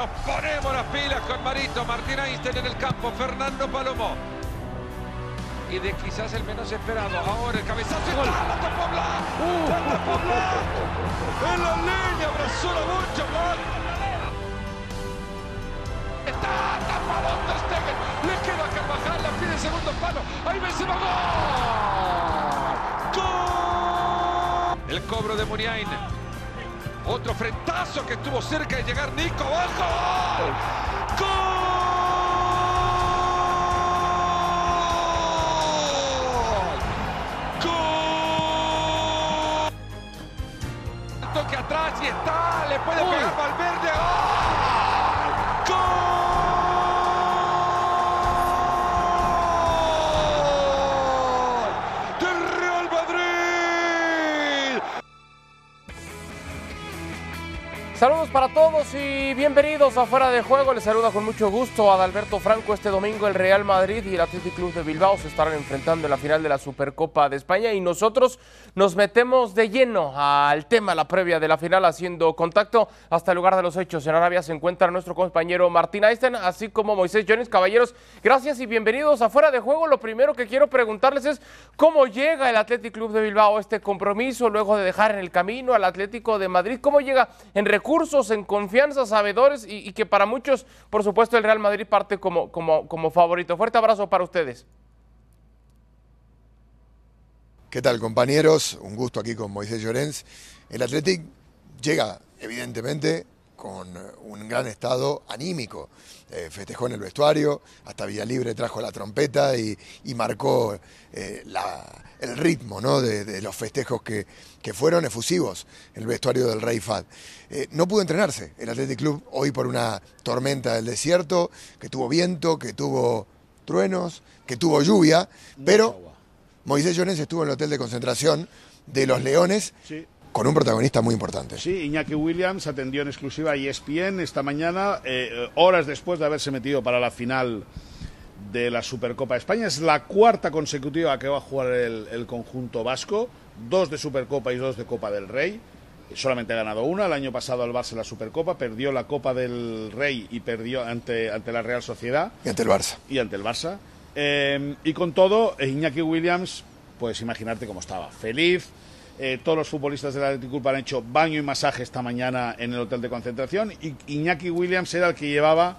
nos ponemos las pilas con Marito, Martín Einstein en el campo, Fernando Palomó. Y de quizás el menos esperado, ahora el cabezazo ¡Gol! ¡La tapó Blas! ¡La tapó Blas! ¡En la línea! ¡Abrazó la bocha Blas! ¡Está tapado Ter Stegen! ¡Le queda a Carvajal! ¡La pide segundo palo! ¡Ahí Benzema! ¡Gol! ¡Gol! El cobro de Muniain. Otro frentazo que estuvo cerca de llegar Nico abajo. ¡Gol! ¡Gol! Toque atrás y está. Le puede pegar Valverde. ¡Gol! Saludos para todos y bienvenidos a Fuera de Juego. Les saluda con mucho gusto a Adalberto Franco. Este domingo el Real Madrid y el Athletic Club de Bilbao se estarán enfrentando en la final de la Supercopa de España y nosotros nos metemos de lleno al tema, la previa de la final, haciendo contacto hasta el lugar de los hechos. En Arabia se encuentra nuestro compañero Martín Einstein, así como Moisés Jones. Caballeros, gracias y bienvenidos a Fuera de Juego. Lo primero que quiero preguntarles es cómo llega el Athletic Club de Bilbao a este compromiso luego de dejar en el camino al Atlético de Madrid. ¿Cómo llega en recursos? En confianza, sabedores y, que para muchos, por supuesto, el Real Madrid parte como, como, como favorito. Fuerte abrazo para ustedes. ¿Qué tal compañeros? Un gusto aquí con Moisés Llorens. El Athletic llega, evidentemente, con un gran estado anímico. Eh, festejó en el vestuario, hasta Villalibre trajo la trompeta y, y marcó eh, la, el ritmo ¿no? de, de, los festejos que, que, fueron efusivos en el vestuario del Rey Fad. Eh, no pudo entrenarse el Athletic Club hoy por una tormenta del desierto, que tuvo viento, que tuvo truenos, que tuvo lluvia, pero Moisés Jones estuvo en el hotel de concentración de los Leones. Sí con un protagonista muy importante. Sí, Iñaki Williams atendió en exclusiva a ESPN esta mañana, eh, horas después de haberse metido para la final de la Supercopa de España. Es la cuarta consecutiva que va a jugar el, el, conjunto vasco, dos de Supercopa y dos de Copa del Rey. Solamente ha ganado una, el año pasado al Barça la Supercopa, perdió la Copa del Rey y perdió ante, ante la Real Sociedad. Y ante el Barça. Y ante el Barça. Eh, y con todo, Iñaki Williams, pues imaginarte cómo estaba. Feliz, eh, todos los futbolistas del Athletic Club han hecho baño y masaje esta mañana en el hotel de concentración y Iñaki Williams era el que llevaba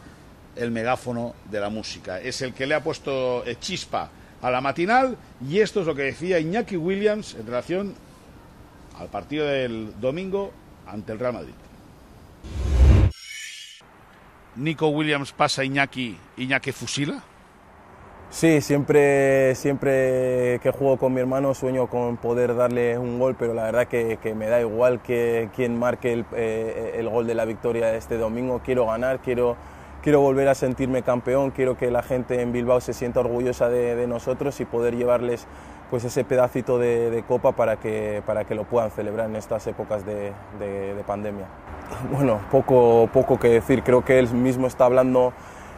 el megáfono de la música. Es el que le ha puesto eh, chispa a la matinal y esto es lo que decía Iñaki Williams en relación al partido del domingo ante el Real Madrid. Nico Williams pasa Iñaki, Iñaki fusila. Sí, siempre, siempre que juego con mi hermano sueño con poder darle un gol, pero la verdad que, que me da igual que quien marque el, eh, el, gol de la victoria este domingo. Quiero ganar, quiero, quiero volver a sentirme campeón, quiero que la gente en Bilbao se sienta orgullosa de, nosotros y poder llevarles pues ese pedacito de, de, copa para que, para que lo puedan celebrar en estas épocas de, de pandemia. Bueno, poco, poco que decir, creo que él mismo está hablando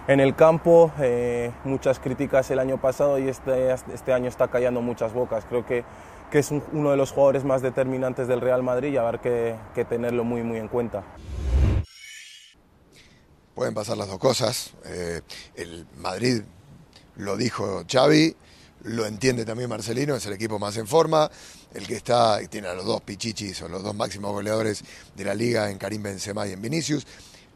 en el campo, eh, muchas críticas el año pasado y este, este año está callando muchas bocas. Creo que, que es un, uno de los jugadores más determinantes del Real Madrid y habrá que, que, tenerlo muy, muy en cuenta. Pueden pasar las dos cosas. Eh, el Madrid lo dijo Xavi, lo entiende también Marcelino, es el equipo más en forma, el que está, tiene a los dos pichichis o los dos máximos goleadores de la liga en Karim Benzema y en Vinicius.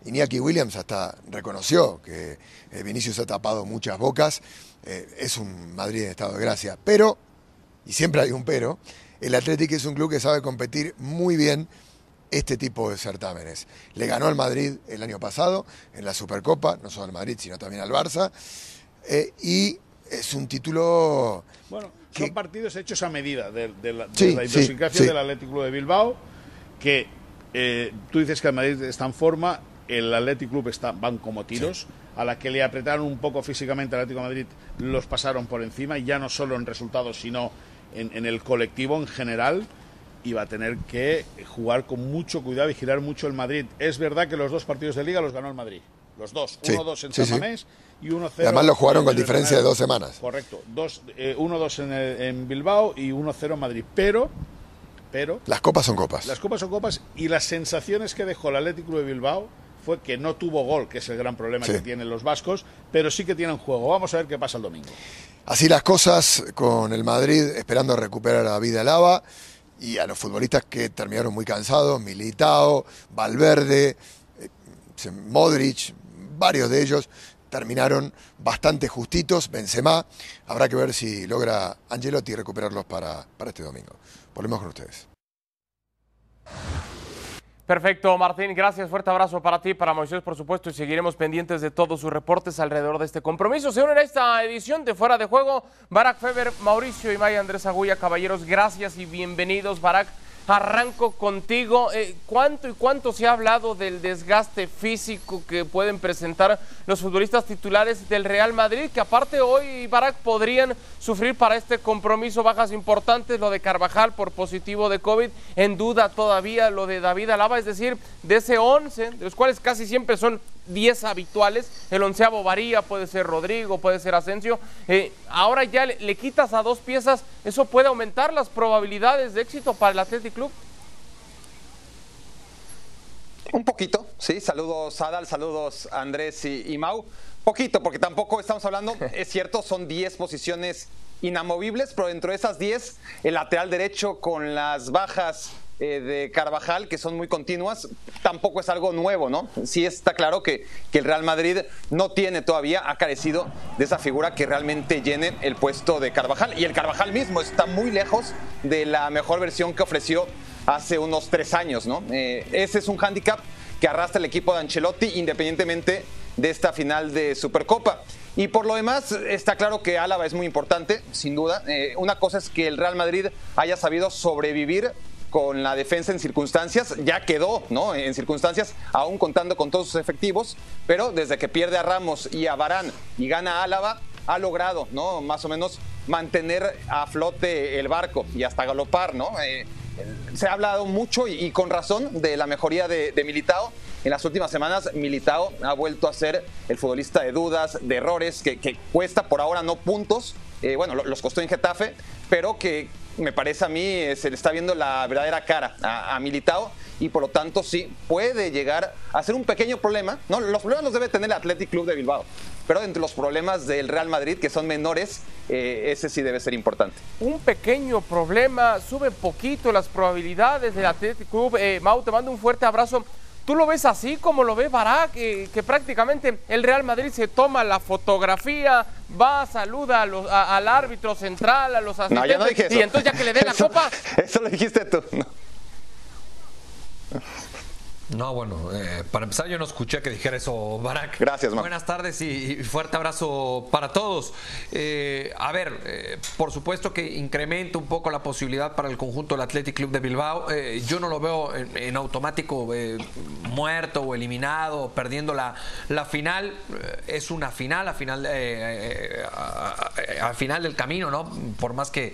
Iñaki Williams hasta reconoció que eh, Vinicius ha tapado muchas bocas, eh, es un Madrid en estado de gracia, pero, y siempre hay un pero, el Atlético es un club que sabe competir muy bien este tipo de certámenes. Le ganó al Madrid el año pasado en la Supercopa, no solo al Madrid, sino también al Barça, eh, y es un título... Bueno, que... son partidos hechos a medida de, de la, de sí, la idiosincrasia sí, sí. del Atlético Club de Bilbao, que eh, tú dices que el Madrid está en forma, el Athletic Club está, van como tiros. Sí. A la que le apretaron un poco físicamente al Atlético de Madrid, los pasaron por encima, y ya no solo en resultados, sino en, en, el colectivo en general. Y va a tener que jugar con mucho cuidado y girar mucho el Madrid. Es verdad que los dos partidos de Liga los ganó el Madrid. Los dos. 1-2 sí. en San Mamés y 1-0. Además lo jugaron con diferencia de dos semanas. Correcto. 1-2 eh, en, en Bilbao y 1-0 en Madrid. Pero pero las copas son copas. Las copas son copas y las sensaciones que dejó el Atlético de Bilbao fue que no tuvo gol, que es el gran problema que tienen los vascos, pero sí que tienen juego. Vamos a ver qué pasa el domingo. Así las cosas con el Madrid esperando recuperar a Vida Lava y a los futbolistas que terminaron muy cansados, Militao, Valverde, eh, Modric, varios de ellos terminaron bastante justitos, Benzema, habrá que ver si logra Angelotti recuperarlos para, para este domingo. Volvemos con ustedes. Perfecto, Martín, gracias. Fuerte abrazo para ti, para Moisés, por supuesto, y seguiremos pendientes de todos sus reportes alrededor de este compromiso. Se unen a esta edición de Fuera de Juego Barack Feber, Mauricio y Maya Andrés Agulla. Caballeros, gracias y bienvenidos, Barack. Arranco contigo. Eh, ¿Cuánto y cuánto se ha hablado del desgaste físico que pueden presentar los futbolistas titulares del Real Madrid? Que aparte hoy, Barak, podrían sufrir para este compromiso bajas importantes. Lo de Carvajal por positivo de COVID. En duda todavía lo de David Alaba. Es decir, de ese 11, de los cuales casi siempre son 10 habituales. El onceavo varía, puede ser Rodrigo, puede ser Asensio. Eh, ahora ya le, quitas a dos piezas, ¿eso puede aumentar las probabilidades de éxito para el Athletic Club? Un poquito, sí. Saludos Adal, saludos Andrés y, y Mau. Poquito, porque tampoco estamos hablando, es cierto, son 10 posiciones inamovibles, pero dentro de esas 10, el lateral derecho con las bajas eh, de Carvajal, que son muy continuas, tampoco es algo nuevo, ¿no? Sí está claro que, que el Real Madrid no tiene todavía, ha carecido de esa figura que realmente llene el puesto de Carvajal. Y el Carvajal mismo está muy lejos de la mejor versión que ofreció hace unos tres años, ¿no? Eh, ese es un hándicap que arrastra el equipo de Ancelotti independientemente de esta final de Supercopa. Y por lo demás, está claro que Álava es muy importante, sin duda. Eh, una cosa es que el Real Madrid haya sabido sobrevivir con la defensa en circunstancias, ya quedó, ¿no? En circunstancias, aún contando con todos sus efectivos, pero desde que pierde a Ramos y a Barán y gana a Álava, ha logrado, ¿no? Más o menos mantener a flote el barco y hasta galopar, ¿no? Eh, se ha hablado mucho y, con razón de la mejoría de, Militao. En las últimas semanas, Militao ha vuelto a ser el futbolista de dudas, de errores, que, cuesta por ahora no puntos. Eh, bueno, los costó en Getafe, pero que me parece a mí, eh, se le está viendo la verdadera cara a, Militao y por lo tanto sí puede llegar a ser un pequeño problema. ¿no? Los problemas los debe tener el Athletic Club de Bilbao, pero entre los problemas del Real Madrid, que son menores, eh, ese sí debe ser importante. Un pequeño problema, sube poquito las probabilidades del Athletic Club. Eh, Mau, te mando un fuerte abrazo. ¿Tú lo ves así como lo ve Barak? Que, que prácticamente el Real Madrid se toma la fotografía, va, saluda al árbitro central, a los asistentes. Y entonces ya que le dé la copa. Eso lo dijiste tú. No. No, bueno, eh, para empezar yo no escuché que dijera eso, Barak. Gracias, man. Buenas tardes y, fuerte abrazo para todos. Eh, a ver, eh, por supuesto que incrementa un poco la posibilidad para el conjunto del Athletic Club de Bilbao. yo no lo veo en, automático muerto o eliminado, perdiendo la, la final. es una final, a final, al final del camino, ¿no? Por más que,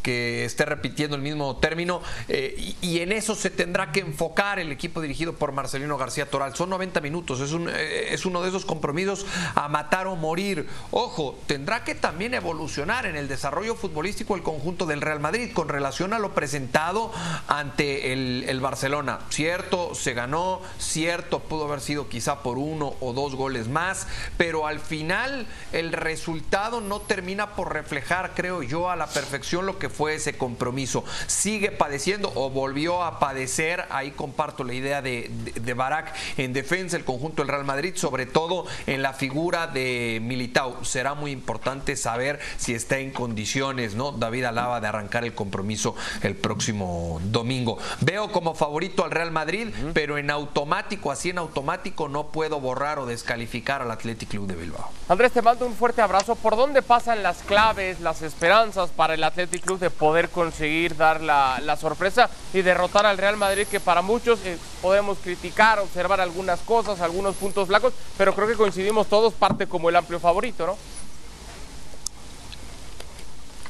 que esté repitiendo el mismo término. Y, y en eso se tendrá que enfocar el equipo dirigido por Marcelino García Toral. Son 90 minutos, es, un, eh, es uno de esos compromisos a matar o morir. Ojo, tendrá que también evolucionar en el desarrollo futbolístico el conjunto del Real Madrid con relación a lo presentado ante el, el Barcelona. Cierto, se ganó, cierto, pudo haber sido quizá por uno o dos goles más, pero al final el resultado no termina por reflejar, creo yo, a la perfección lo que fue ese compromiso. Sigue padeciendo o volvió a padecer, ahí comparto la idea de de, Barak en defensa, el conjunto del Real Madrid, sobre todo en la figura de Militao. Será muy importante saber si está en condiciones, ¿no? David Alaba de arrancar el compromiso el próximo domingo. Veo como favorito al Real Madrid, pero en automático, así en automático, no puedo borrar o descalificar al Athletic Club de Bilbao. Andrés, te mando un fuerte abrazo. ¿Por dónde pasan las claves, las esperanzas para el Athletic Club de poder conseguir dar la, sorpresa y derrotar al Real Madrid, que para muchos eh, podemos criticar, observar algunas cosas, algunos puntos flacos, pero creo que coincidimos todos parte como el amplio favorito, ¿no?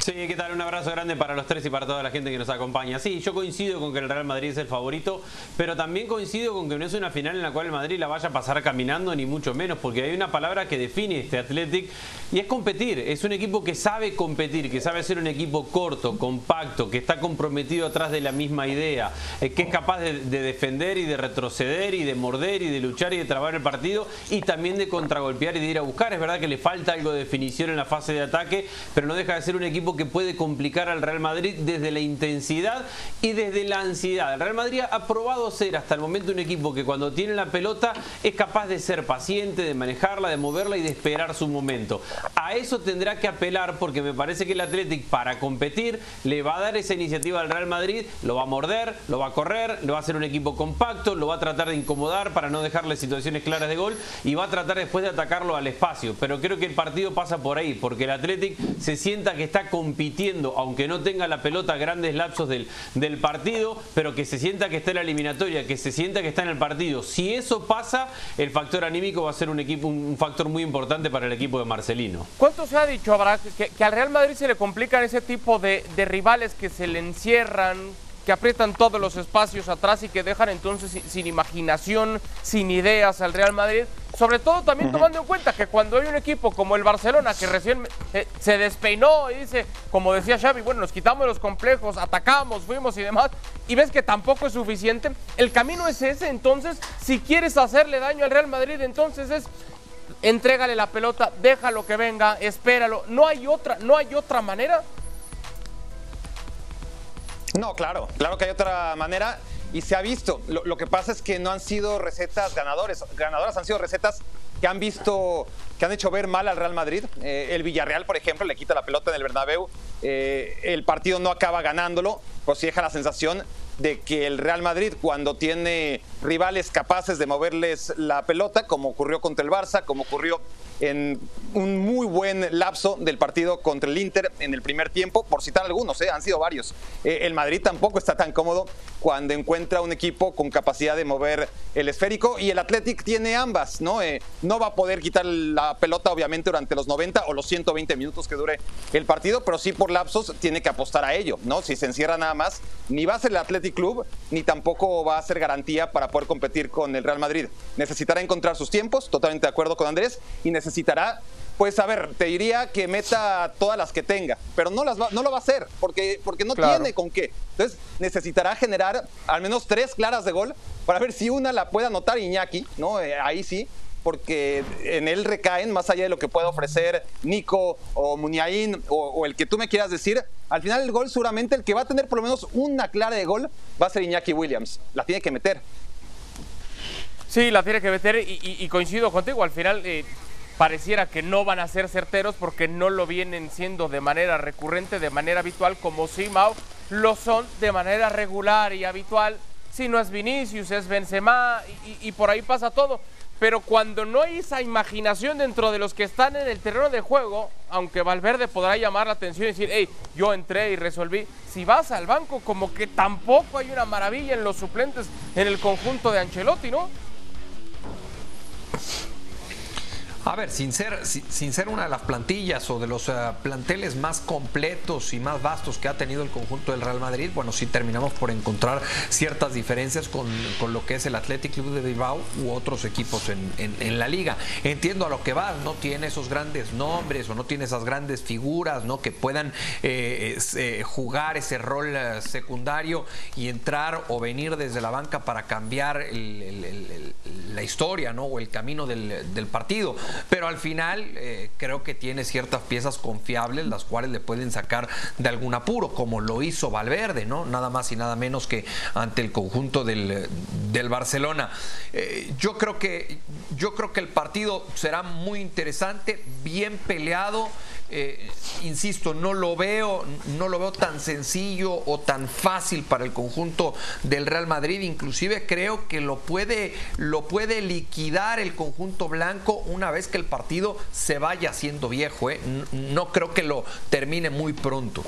Sí, ¿qué tal? Un abrazo grande para los tres y para toda la gente que nos acompaña. Sí, yo coincido con que el Real Madrid es el favorito, pero también coincido con que no es una final en la cual el Madrid la vaya a pasar caminando, ni mucho menos, porque hay una palabra que define este Athletic y es competir. Es un equipo que sabe competir, que sabe ser un equipo corto, compacto, que está comprometido atrás de la misma idea, eh, que es capaz de, de defender y de retroceder y de morder y de luchar y de trabar el partido y también de contragolpear y de ir a buscar. Es verdad que le falta algo de definición en la fase de ataque, pero no deja de ser un equipo que puede complicar al Real Madrid desde la intensidad y desde la ansiedad. El Real Madrid ha probado ser hasta el momento un equipo que cuando tiene la pelota es capaz de ser paciente, de manejarla, de moverla y de esperar su momento. A eso tendrá que apelar porque me parece que el Athletic para competir le va a dar esa iniciativa al Real Madrid, lo va a morder, lo va a correr, lo va a hacer un equipo compacto, lo va a tratar de incomodar para no dejarle situaciones claras de gol y va a tratar después de atacarlo al espacio. Pero creo que el partido pasa por ahí porque el Athletic se sienta que está compitiendo, aunque no tenga la pelota grandes lapsos del, del partido, pero que se sienta que está en la eliminatoria, que se sienta que está en el partido. Si eso pasa, el factor anímico va a ser un, equipo, un factor muy importante para el equipo de Marcelino. ¿Cuánto se ha dicho, Abraham, que, que al Real Madrid se le complican ese tipo de, de rivales que se le encierran, que aprietan todos los espacios atrás y que dejan entonces sin imaginación, sin ideas al Real Madrid. Sobre todo también tomando en cuenta que cuando hay un equipo como el Barcelona que recién eh, se despeinó y dice, como decía Xavi, bueno, nos quitamos los complejos, atacamos, fuimos y demás, y ves que tampoco es suficiente, el camino es ese, entonces, si quieres hacerle daño al Real Madrid, entonces es entrégale la pelota, déjalo que venga, espéralo, no hay otra, no hay otra manera. No, claro, claro que hay otra manera y se ha visto. Lo, lo, que pasa es que no han sido recetas ganadores, ganadoras han sido recetas que han visto, que han hecho ver mal al Real Madrid. Eh, el Villarreal, por ejemplo, le quita la pelota en el Bernabéu, eh, el partido no acaba ganándolo, pues deja la sensación de que el Real Madrid cuando tiene rivales capaces de moverles la pelota, como ocurrió contra el Barça, como ocurrió en un muy buen lapso del partido contra el Inter en el primer tiempo, por citar algunos, ¿eh? han sido varios. El Madrid tampoco está tan cómodo cuando encuentra un equipo con capacidad de mover el esférico y el Athletic tiene ambas, ¿no? No va a poder quitar la pelota obviamente durante los 90 o los 120 minutos que dure el partido, pero sí por lapsos tiene que apostar a ello, ¿no? Si se encierra nada más, ni va a ser el Athletic Club, ni tampoco va a ser garantía para poder competir con el Real Madrid. Necesitará encontrar sus tiempos, totalmente de acuerdo con Andrés, y necesitará, pues a ver, te diría que meta todas las que tenga, pero no, las va, no lo va a hacer, porque, porque no claro. tiene con qué. Entonces necesitará generar al menos tres claras de gol para ver si una la puede anotar Iñaki, ¿no? Eh, ahí sí, porque en él recaen, más allá de lo que pueda ofrecer Nico o Muniain o, el que tú me quieras decir, al final el gol seguramente el que va a tener por lo menos una clara de gol va a ser Iñaki Williams. La tiene que meter. Sí, la tiene que meter y, coincido contigo, al final... Eh pareciera que no van a ser certeros porque no lo vienen siendo de manera recurrente, de manera habitual, como si Mau lo son de manera regular y habitual. Si no es Vinicius, es Benzema y, y, por ahí pasa todo. Pero cuando no hay esa imaginación dentro de los que están en el terreno de juego, aunque Valverde podrá llamar la atención y decir, hey, yo entré y resolví, si vas al banco, como que tampoco hay una maravilla en los suplentes en el conjunto de Ancelotti, ¿no? A ver, sin ser, sin ser una de las plantillas o de los uh, planteles más completos y más vastos que ha tenido el conjunto del Real Madrid, bueno, sí terminamos por encontrar ciertas diferencias con, con lo que es el Athletic Club de Bilbao u otros equipos en, en, la liga. Entiendo a lo que va, no tiene esos grandes nombres o no tiene esas grandes figuras ¿no? que puedan eh, eh, jugar ese rol uh, secundario y entrar o venir desde la banca para cambiar el, la historia ¿no? o el camino del, del partido pero al final eh, creo que tiene ciertas piezas confiables las cuales le pueden sacar de algún apuro, como lo hizo Valverde, ¿no? Nada más y nada menos que ante el conjunto del, del Barcelona. Eh, yo creo que yo creo que el partido será muy interesante, bien peleado. Eh, insisto, no lo veo, no lo veo tan sencillo o tan fácil para el conjunto del Real Madrid. Inclusive creo que lo puede, lo puede liquidar el conjunto blanco una vez que el partido se vaya haciendo viejo. ¿eh? No creo que lo termine muy pronto.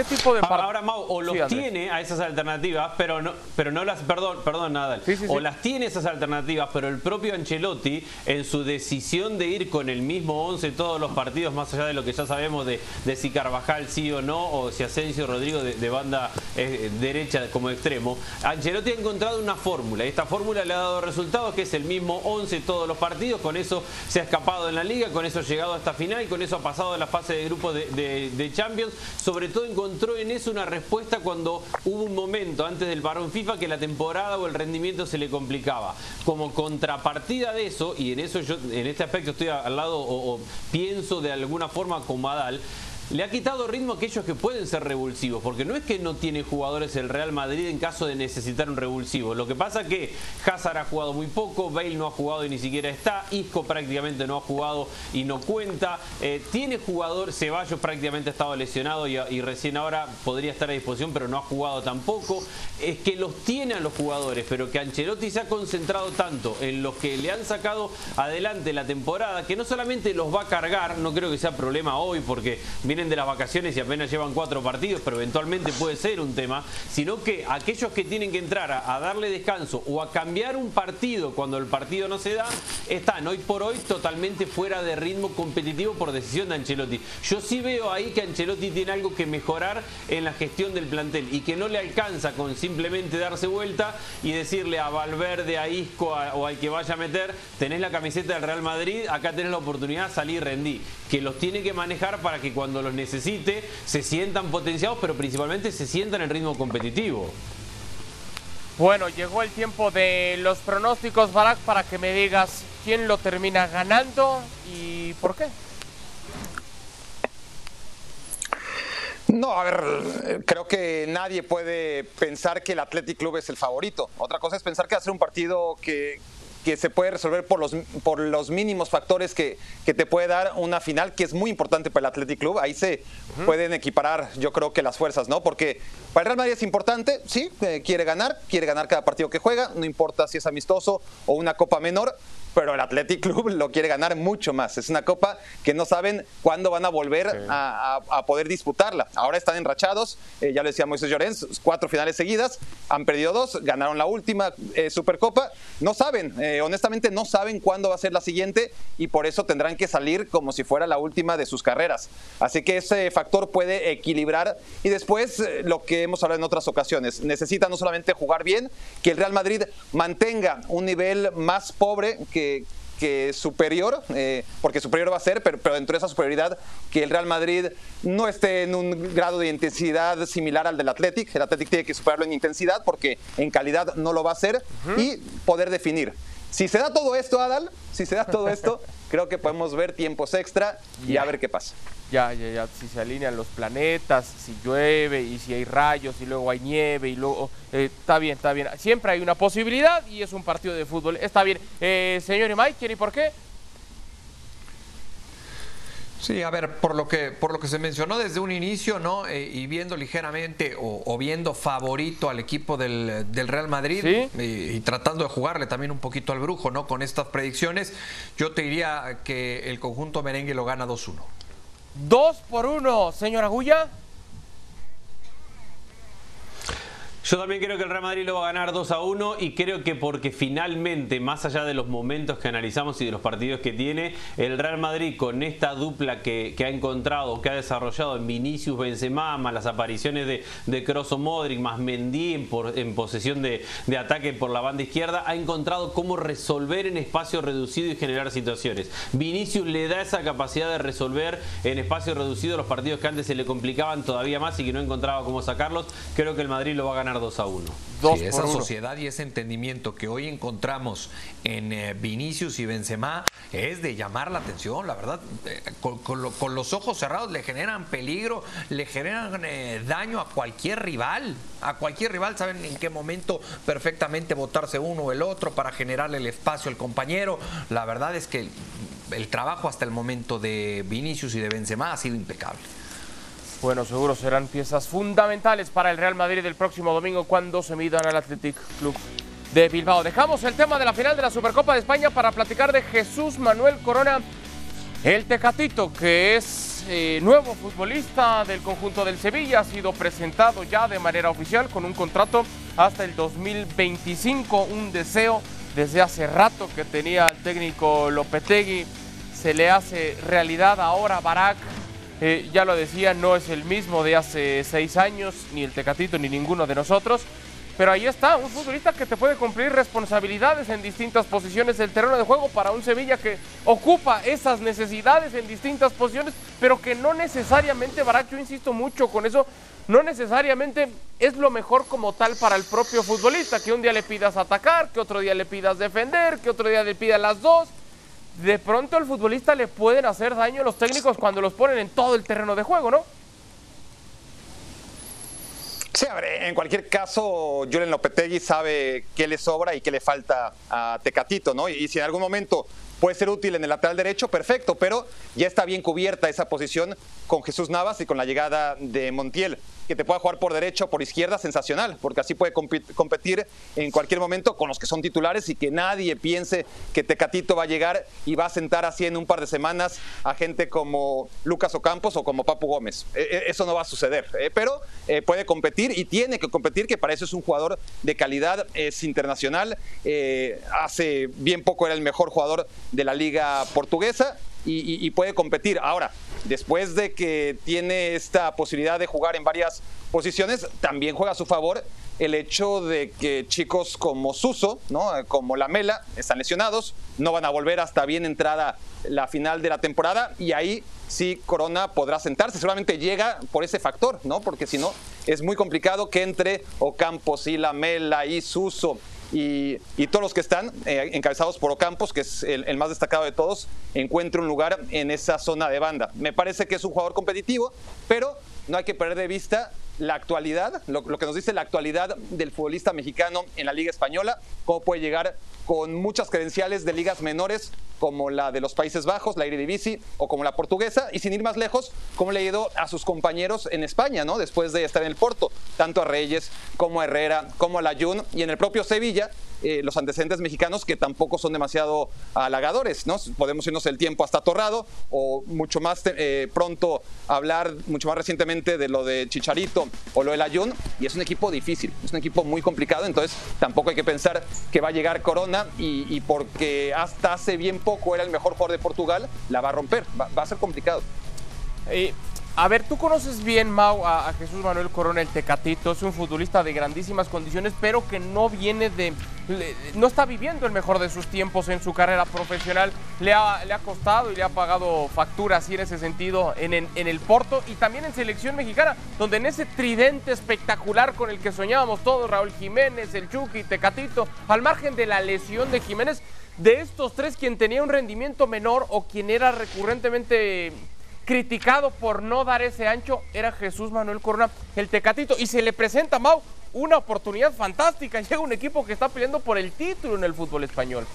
¿Qué tipo de Ahora, ahora Mau, o los tiene a esas alternativas, pero no, pero no las, perdón, perdón, Nadal. o las tiene esas alternativas, pero el propio Ancelotti, en su decisión de ir con el mismo 11 todos los partidos, más allá de lo que ya sabemos de, de si Carvajal sí o no, o si Asensio Rodrigo de, banda eh, derecha como extremo, Ancelotti ha encontrado una fórmula. Esta fórmula le ha dado resultados, que es el mismo 11 todos los partidos, con eso se ha escapado en la liga, con eso ha llegado hasta final, con eso ha pasado a la fase de grupo de, de Champions, sobre todo en encontró en eso una respuesta cuando hubo un momento antes del parón FIFA que la temporada o el rendimiento se le complicaba. Como contrapartida de eso, y en eso yo en este aspecto estoy al lado o, o pienso de alguna forma como Adal, le ha quitado ritmo a aquellos que pueden ser revulsivos, porque no es que no tiene jugadores el Real Madrid en caso de necesitar un revulsivo. Lo que pasa es que Hazard ha jugado muy poco, Bale no ha jugado y ni siquiera está, Isco prácticamente no ha jugado y no cuenta. Eh, tiene jugador, Ceballos prácticamente ha estado lesionado y, recién ahora podría estar a disposición, pero no ha jugado tampoco. Es que los tiene a los jugadores, pero que Ancelotti se ha concentrado tanto en los que le han sacado adelante la temporada, que no solamente los va a cargar, no creo que sea problema hoy, porque viene de las vacaciones y apenas llevan cuatro partidos, pero eventualmente puede ser un tema, sino que aquellos que tienen que entrar a, darle descanso o a cambiar un partido cuando el partido no se da, están hoy por hoy totalmente fuera de ritmo competitivo por decisión de Ancelotti. Yo sí veo ahí que Ancelotti tiene algo que mejorar en la gestión del plantel y que no le alcanza con simplemente darse vuelta y decirle a Valverde, a Isco o al que vaya a meter, tenés la camiseta del Real Madrid, acá tenés la oportunidad de salir y rendí. Que los tiene que manejar para que cuando los necesite, se sientan potenciados, pero principalmente se sientan en ritmo competitivo. Bueno, llegó el tiempo de los pronósticos, Barak, para que me digas quién lo termina ganando y por qué. No, a ver, creo que nadie puede pensar que el Athletic Club es el favorito. Otra cosa es pensar que va a ser un partido que, que se puede resolver por los, por los mínimos factores que, que, te puede dar una final, que es muy importante para el Athletic Club. Ahí se pueden equiparar, yo creo que las fuerzas, ¿no? Porque para el Real Madrid es importante, sí, eh, quiere ganar, quiere ganar cada partido que juega, no importa si es amistoso o una copa menor, pero el Athletic Club lo quiere ganar mucho más. Es una copa que no saben cuándo van a volver a, poder disputarla. Ahora están enrachados, eh, ya lo decía Moisés Llorens, cuatro finales seguidas, han perdido dos, ganaron la última eh, Supercopa. No saben, eh, honestamente no saben cuándo va a ser la siguiente y por eso tendrán que salir como si fuera la última de sus carreras. Así que ese factor puede equilibrar y después lo que hemos hablado en otras ocasiones, necesita no solamente jugar bien, que el Real Madrid mantenga un nivel más pobre que que, superior, eh, porque superior va a ser, pero, pero, dentro de esa superioridad que el Real Madrid no esté en un grado de intensidad similar al del Athletic. El Athletic tiene que superarlo en intensidad porque en calidad no lo va a hacer y poder definir. Si se da todo esto, Adal, si se da todo esto, creo que podemos ver tiempos extra y a ver qué pasa. Ya, ya, ya, si se alinean los planetas, si llueve y si hay rayos y luego hay nieve y luego... Eh, está bien, está bien. Siempre hay una posibilidad y es un partido de fútbol. Está bien. Eh, señor Imay, ¿quién y por qué? Sí, a ver, por lo que, por lo que se mencionó desde un inicio, ¿no? Eh, y viendo ligeramente o, viendo favorito al equipo del, Real Madrid y, tratando de jugarle también un poquito al brujo, ¿no? Con estas predicciones, yo te diría que el conjunto merengue lo gana 2-1. 2 por 1, señora Agulla. Yo también creo que el Real Madrid lo va a ganar 2 a 1 y creo que porque finalmente, más allá de los momentos que analizamos y de los partidos que tiene, el Real Madrid con esta dupla que, ha encontrado, que ha desarrollado en Vinicius Benzema, más las apariciones de, de Kroos Modric, más Mendy en, en posesión de, ataque por la banda izquierda, ha encontrado cómo resolver en espacio reducido y generar situaciones. Vinicius le da esa capacidad de resolver en espacio reducido los partidos que antes se le complicaban todavía más y que no encontraba cómo sacarlos. Creo que el Madrid lo va a ganar 2 a 1. esa sociedad y ese entendimiento que hoy encontramos en eh, Vinicius y Benzema es de llamar la atención, la verdad. Eh, con, los ojos cerrados le generan peligro, le generan eh, daño a cualquier rival. A cualquier rival saben en qué momento perfectamente votarse uno o el otro para generarle el espacio al compañero. La verdad es que el trabajo hasta el momento de Vinicius y de Benzema ha sido impecable. Bueno, seguro serán piezas fundamentales para el Real Madrid el próximo domingo cuando se midan al Athletic Club de Bilbao. Dejamos el tema de la final de la Supercopa de España para platicar de Jesús Manuel Corona, el Tecatito, que es eh, nuevo futbolista del conjunto del Sevilla, ha sido presentado ya de manera oficial con un contrato hasta el 2025, un deseo desde hace rato que tenía el técnico Lopetegui, se le hace realidad ahora Barak. Eh, ya lo decía, no es el mismo de hace seis años, ni el Tecatito, ni ninguno de nosotros. Pero ahí está, un futbolista que te puede cumplir responsabilidades en distintas posiciones del terreno de juego para un Sevilla que ocupa esas necesidades en distintas posiciones, pero que no necesariamente, Barak, yo insisto mucho con eso, no necesariamente es lo mejor como tal para el propio futbolista, que un día le pidas atacar, que otro día le pidas defender, que otro día le pidas las dos. De pronto al futbolista le pueden hacer daño los técnicos cuando los ponen en todo el terreno de juego, ¿no? Sí, a ver, en cualquier caso, Julen Lopetegui sabe qué le sobra y qué le falta a Tecatito, ¿no? Y, si en algún momento puede ser útil en el lateral derecho, perfecto, pero ya está bien cubierta esa posición con Jesús Navas y con la llegada de Montiel que te pueda jugar por derecha o por izquierda, sensacional, porque así puede competir en cualquier momento con los que son titulares y que nadie piense que Tecatito va a llegar y va a sentar así en un par de semanas a gente como Lucas Ocampos o como Papu Gómez. E, e, eso no va a suceder, ¿eh? pero eh, puede competir y tiene que competir, que para eso es un jugador de calidad, es internacional, eh, hace bien poco era el mejor jugador de la liga portuguesa y, puede competir. Ahora, después de que tiene esta posibilidad de jugar en varias posiciones, también juega a su favor el hecho de que chicos como Suso, ¿no? como Lamela, están lesionados, no van a volver hasta bien entrada la final de la temporada y ahí sí Corona podrá sentarse. Seguramente llega por ese factor, ¿no? Porque si no, es muy complicado que entre Ocampos y Lamela y Suso y, todos los que están eh, encabezados por Ocampos, que es el, más destacado de todos, encuentre un lugar en esa zona de banda. Me parece que es un jugador competitivo, pero no hay que perder de vista la actualidad, lo, que nos dice la actualidad del futbolista mexicano en la Liga Española, cómo puede llegar con muchas credenciales de ligas menores como la de los Países Bajos, la Eredivisie o como la portuguesa, y sin ir más lejos, cómo le ha ido a sus compañeros en España, ¿no? Después de estar en el Porto, tanto a Reyes como a Herrera, como a Layún y en el propio Sevilla, eh, los antecedentes mexicanos que tampoco son demasiado halagadores, ¿no? Podemos irnos el tiempo hasta Torrado o mucho más eh, pronto hablar, mucho más recientemente de lo de Chicharito o lo del Ayun, y es un equipo difícil, es un equipo muy complicado, entonces tampoco hay que pensar que va a llegar Corona y, porque hasta hace bien poco era el mejor jugador de Portugal, la va a romper, va, a ser complicado. A ver, tú conoces bien, Mau, a, Jesús Manuel Corona, el Tecatito. Es un futbolista de grandísimas condiciones, pero que no viene de. no está viviendo el mejor de sus tiempos en su carrera profesional. Le ha, le ha costado y le ha pagado facturas, y en ese sentido, en, en, el Porto y también en selección mexicana, donde en ese tridente espectacular con el que soñábamos todos, Raúl Jiménez, el Chucky, Tecatito, al margen de la lesión de Jiménez, de estos tres, quien tenía un rendimiento menor o quien era recurrentemente criticado por no dar ese ancho era Jesús Manuel Corona, el Tecatito. Y se le presenta, Mau, una oportunidad fantástica. Llega un equipo que está peleando por el título en el fútbol español.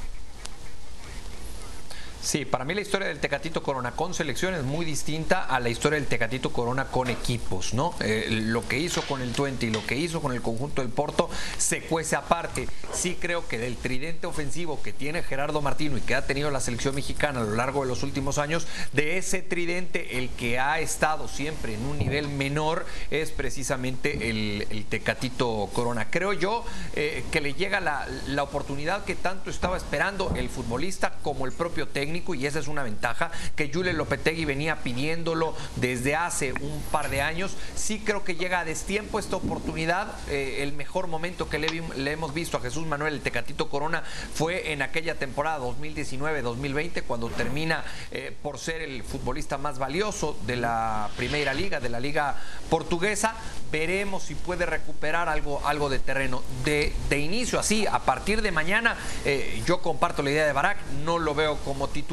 Sí, para mí la historia del Tecatito Corona con selección es muy distinta a la historia del Tecatito Corona con equipos, ¿no? Eh, lo que hizo con el Twente y lo que hizo con el conjunto del Porto se cuece aparte. Sí creo que del tridente ofensivo que tiene Gerardo Martino y que ha tenido la selección mexicana a lo largo de los últimos años, de ese tridente el que ha estado siempre en un nivel menor es precisamente el, Tecatito Corona. Creo yo eh, que le llega la oportunidad que tanto estaba esperando el futbolista como el propio técnico y esa es una ventaja que Jule Lopetegui venía pidiéndolo desde hace un par de años. Sí creo que llega a destiempo esta oportunidad. Eh, el mejor momento que le, hemos visto a Jesús Manuel el Tecatito Corona fue en aquella temporada 2019-2020 cuando termina eh, por ser el futbolista más valioso de la Primera Liga, de la Liga Portuguesa. Veremos si puede recuperar algo, algo de terreno. De, de inicio, así, a partir de mañana, eh, yo comparto la idea de Barak, no lo veo como titular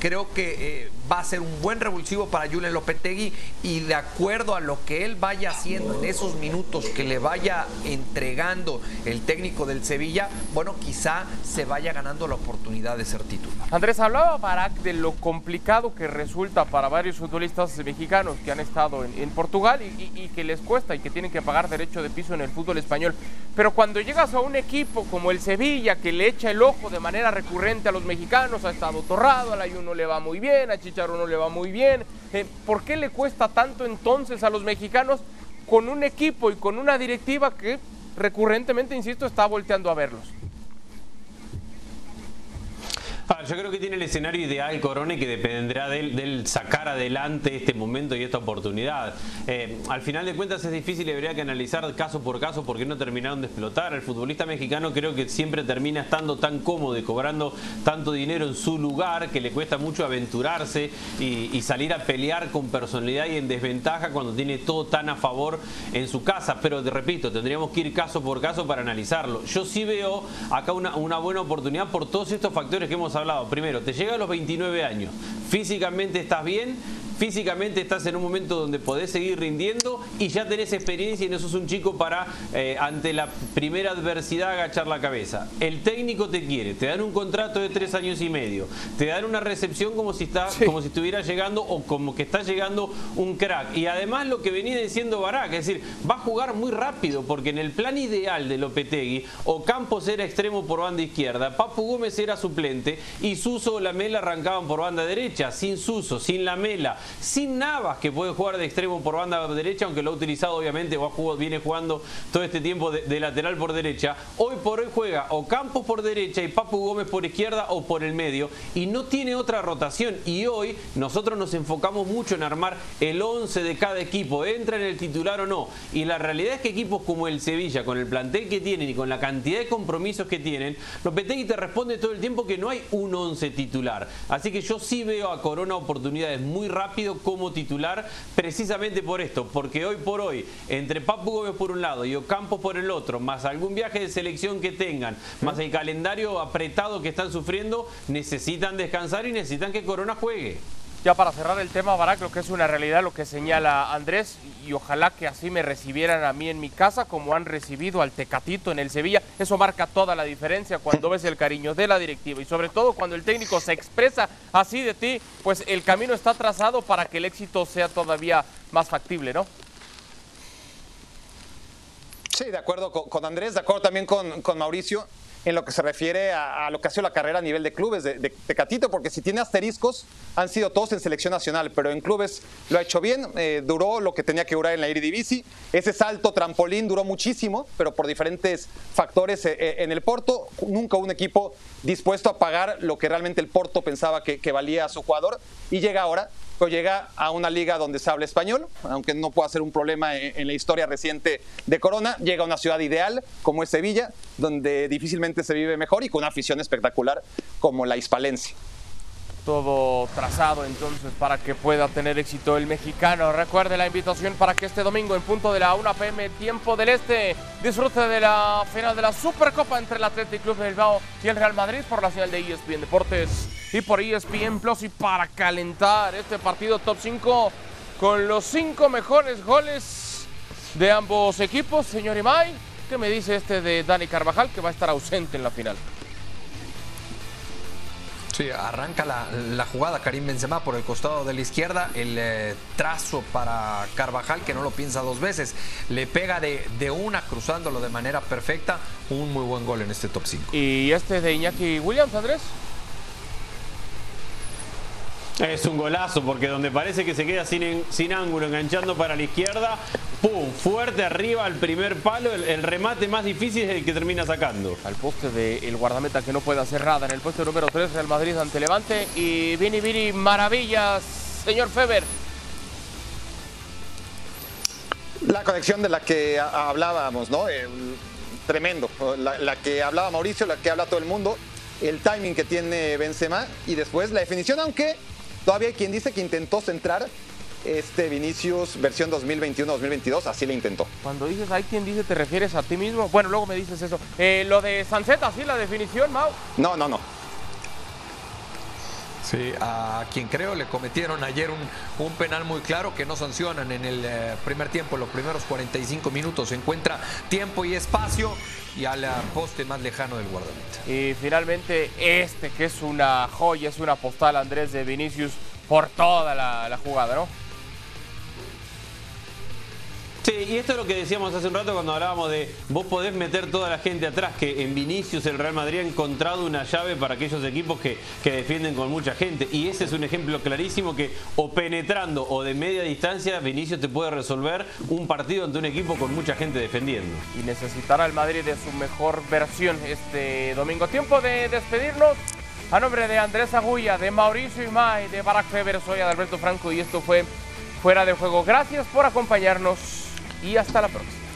Creo que eh, va a ser un buen revulsivo para Julen Lopetegui y de acuerdo a lo que él vaya haciendo en esos minutos que le vaya entregando el técnico del Sevilla, bueno, quizá se vaya ganando la oportunidad de ser titular. Andrés, hablaba Barak de lo complicado que resulta para varios futbolistas mexicanos que han estado en, Portugal y, que les cuesta y que tienen que pagar derecho de piso en el fútbol español. Pero cuando llegas a un equipo como el Sevilla que le echa el ojo de manera recurrente a los mexicanos, ha estado Torra Torrado, a la no le va muy bien, a Chicharro no le va muy bien. Eh, ¿Por qué le cuesta tanto entonces a los mexicanos con un equipo y con una directiva que recurrentemente, insisto, está volteando a verlos? Yo creo que tiene el escenario ideal Corona y que dependerá del sacar adelante este momento y esta oportunidad. Eh, al final de cuentas es difícil y habría que analizar caso por caso por qué no terminaron de explotar. El futbolista mexicano creo que siempre termina estando tan cómodo y cobrando tanto dinero en su lugar que le cuesta mucho aventurarse y, y salir a pelear con personalidad y en desventaja cuando tiene todo tan a favor en su casa. Pero te repito, tendríamos que ir caso por caso para analizarlo. Yo sí veo acá una, una buena oportunidad por todos estos factores que hemos hablado. Primero, te llega a los 29 años, físicamente estás bien, físicamente estás en un momento donde podés seguir rindiendo y ya tenés experiencia y no sos un chico para, eh, ante la primera adversidad, agachar la cabeza. El técnico te quiere, te dan un contrato de tres años y medio, te dan una recepción como si, está, como si estuviera llegando o como que está llegando un crack. Y además lo que venía diciendo Barak, es decir, va a jugar muy rápido porque en el plan ideal de Lopetegui, Campos era extremo por banda izquierda, Papu Gómez era suplente y Suso o Lamela arrancaban por banda derecha, sin Suso, sin Lamela sin Navas, que puede jugar de extremo por banda derecha, aunque lo ha utilizado obviamente, o viene jugando todo este tiempo de, lateral por derecha. Hoy por hoy juega o Campos por derecha y Papu Gómez por izquierda o por el medio, y no tiene otra rotación. Y hoy nosotros nos enfocamos mucho en armar el 11 de cada equipo, entra en el titular o no. Y la realidad es que equipos como el Sevilla, con el plantel que tienen y con la cantidad de compromisos que tienen, Lopetegui te responde todo el tiempo que no hay un 11 titular. Así que yo sí veo a Corona oportunidades muy rápidas como titular precisamente por esto, porque hoy por hoy, entre Papu Gómez por un lado y Ocampo por el otro, más algún viaje de selección que tengan, más el calendario apretado que están sufriendo, necesitan descansar y necesitan que Corona juegue. Ya para cerrar el tema, Barak, lo que es una realidad, lo que señala Andrés, y ojalá que así me recibieran a mí en mi casa, como han recibido al Tecatito en el Sevilla. Eso marca toda la diferencia cuando ves el cariño de la directiva y sobre todo cuando el técnico se expresa así de ti, pues el camino está trazado para que el éxito sea todavía más factible, ¿no? Sí, de acuerdo con, Andrés, de acuerdo también con, con Mauricio en lo que se refiere a, lo que ha sido la carrera a nivel de clubes de, Catito, porque si tiene asteriscos, han sido todos en selección nacional, pero en clubes lo ha hecho bien, eh, duró lo que tenía que durar en la Eredivisie, ese salto trampolín duró muchísimo, pero por diferentes factores eh, eh, en el Porto, nunca un equipo dispuesto a pagar lo que realmente el Porto pensaba que, que valía a su jugador, y llega ahora llega a una liga donde se habla español, aunque no pueda ser un problema en, la historia reciente de Corona, llega a una ciudad ideal como es Sevilla, donde difícilmente se vive mejor y con una afición espectacular como la Hispalencia todo trazado entonces para que pueda tener éxito el mexicano. Recuerde la invitación para que este domingo en punto de la 1 pm tiempo del este disfrute de la final de la Supercopa entre el Athletic Club de Bilbao y el Real Madrid por la señal de ESPN Deportes y por ESPN Plus y para calentar este partido top 5 con los 5 mejores goles de ambos equipos. Señor Imay, ¿qué me dice este de Dani Carvajal que va a estar ausente en la final? Sí, arranca la, jugada Karim Benzema por el costado de la izquierda, el eh, trazo para Carvajal que no lo piensa dos veces, le pega de, de, una cruzándolo de manera perfecta, un muy buen gol en este top 5. ¿Y este de Iñaki Williams, Andrés? Es un golazo porque donde parece que se queda sin, sin ángulo enganchando para la izquierda, ¡pum! Fuerte arriba al primer palo, el, remate más difícil es el que termina sacando. Al poste del guardameta que no puede hacer nada en el puesto número 3 Real Madrid ante Levante y Vini Vini maravillas, señor Feber. La conexión de la que hablábamos, ¿no? tremendo, la, la que hablaba Mauricio, la que habla todo el mundo, el timing que tiene Benzema y después la definición, aunque Todavía hay quien dice que intentó centrar este Vinicius versión 2021-2022, así le intentó. Cuando dices hay quien dice, ¿te refieres a ti mismo? Bueno, luego me dices eso. Eh, lo de Sanceta, ¿sí? La definición, Mau. No, no, no. Sí, a quien creo le cometieron ayer un, penal muy claro que no sancionan en el eh, primer tiempo, los primeros 45 minutos. Se encuentra tiempo y espacio y al poste más lejano del guardameta. Y finalmente este que es una joya, es una postal Andrés de Vinicius por toda la, jugada, ¿no? Sí, y esto es lo que decíamos hace un rato cuando hablábamos de vos podés meter toda la gente atrás, que en Vinicius el Real Madrid ha encontrado una llave para aquellos equipos que, que defienden con mucha gente. Y ese es un ejemplo clarísimo que o penetrando o de media distancia, Vinicius te puede resolver un partido ante un equipo con mucha gente defendiendo. Y necesitará el Madrid de su mejor versión este domingo. Tiempo de despedirnos. A nombre de Andrés Agulla, de Mauricio Imay, de Barack Feber, soy Adalberto Franco y esto fue Fuera de Juego. Gracias por acompañarnos y hasta la próxima.